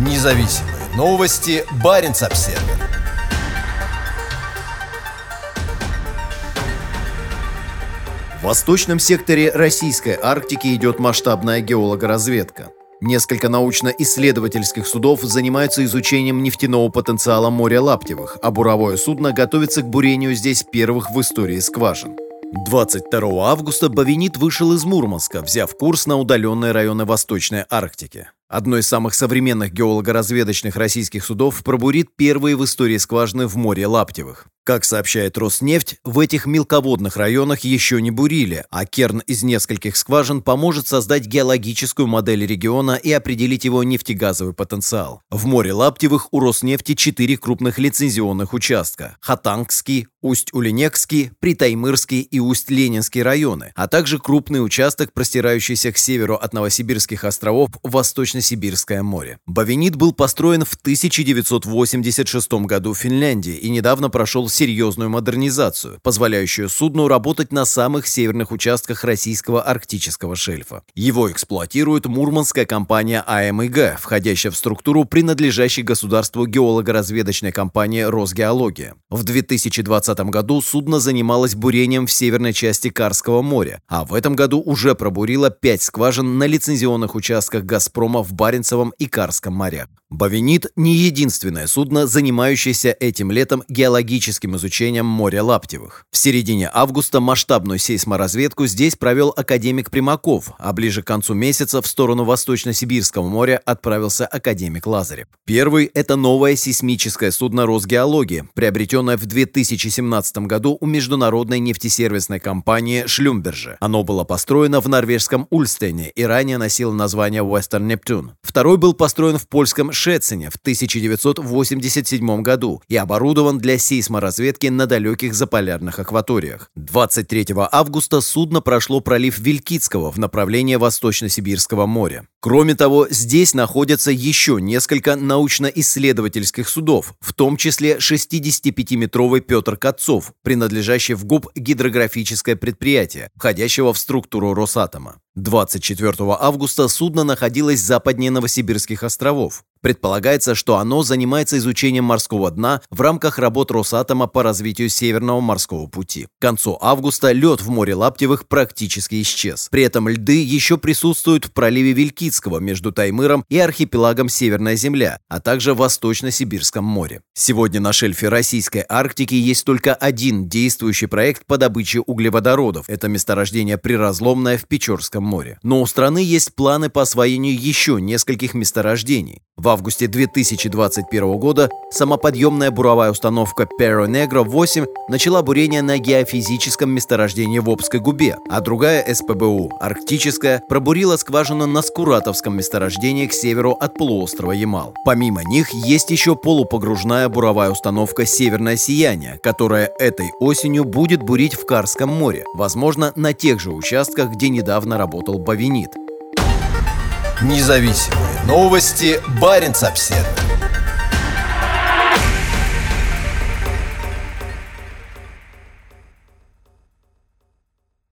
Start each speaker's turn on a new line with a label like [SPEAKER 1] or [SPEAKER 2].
[SPEAKER 1] Независимые новости. Барин обсерва В восточном секторе российской Арктики идет масштабная геологоразведка. Несколько научно-исследовательских судов занимаются изучением нефтяного потенциала моря Лаптевых, а буровое судно готовится к бурению здесь первых в истории скважин. 22 августа Бавинит вышел из Мурманска, взяв курс на удаленные районы Восточной Арктики. Одно из самых современных геолого-разведочных российских судов пробурит первые в истории скважины в море Лаптевых. Как сообщает Роснефть, в этих мелководных районах еще не бурили, а керн из нескольких скважин поможет создать геологическую модель региона и определить его нефтегазовый потенциал. В море Лаптевых у Роснефти четыре крупных лицензионных участка – Хатангский, Усть-Улинекский, Притаймырский и Усть-Ленинский районы, а также крупный участок, простирающийся к северу от Новосибирских островов Восточно-Сибирское море. Бавинит был построен в 1986 году в Финляндии и недавно прошел серьезную модернизацию, позволяющую судну работать на самых северных участках российского арктического шельфа. Его эксплуатирует мурманская компания АМИГ, входящая в структуру принадлежащей государству геолого-разведочной компании «Росгеология». В 2020 году судно занималось бурением в северной части Карского моря, а в этом году уже пробурило пять скважин на лицензионных участках «Газпрома» в Баренцевом и Карском морях. «Бавинит» — не единственное судно, занимающееся этим летом геологическим изучением моря Лаптевых. В середине августа масштабную сейсморазведку здесь провел академик Примаков, а ближе к концу месяца в сторону Восточно-Сибирского моря отправился академик Лазарев. Первый — это новое сейсмическое судно Росгеологии, приобретенное в 2017 году у международной нефтесервисной компании Шлюмберже. Оно было построено в норвежском Ульстене и ранее носило название Western Neptune. Второй был построен в польском Шецине в 1987 году и оборудован для сейсморазведки на далеких заполярных акваториях. 23 августа судно прошло пролив Вилькицкого в направлении Восточно-Сибирского моря. Кроме того, здесь находятся еще несколько научно-исследовательских судов, в том числе 65-метровый Петр Катцов, принадлежащий в ГУП гидрографическое предприятие, входящего в структуру Росатома. 24 августа судно находилось западнее Новосибирских островов. Предполагается, что оно занимается изучением морского дна в рамках работ Росатома по развитию Северного морского пути. К концу августа лед в море Лаптевых практически исчез. При этом льды еще присутствуют в проливе Вилькицкого между Таймыром и архипелагом Северная Земля, а также в Восточно-Сибирском море. Сегодня на шельфе Российской Арктики есть только один действующий проект по добыче углеводородов. Это месторождение Приразломное в Печорском море. Но у страны есть планы по освоению еще нескольких месторождений. В августе 2021 года самоподъемная буровая установка Perro Negro 8 начала бурение на геофизическом месторождении в Обской губе, а другая СПБУ, арктическая, пробурила скважину на Скуратовском месторождении к северу от полуострова Ямал. Помимо них есть еще полупогружная буровая установка «Северное сияние», которая этой осенью будет бурить в Карском море, возможно, на тех же участках, где недавно работал Бавинит. Независимые новости. Барин обседный.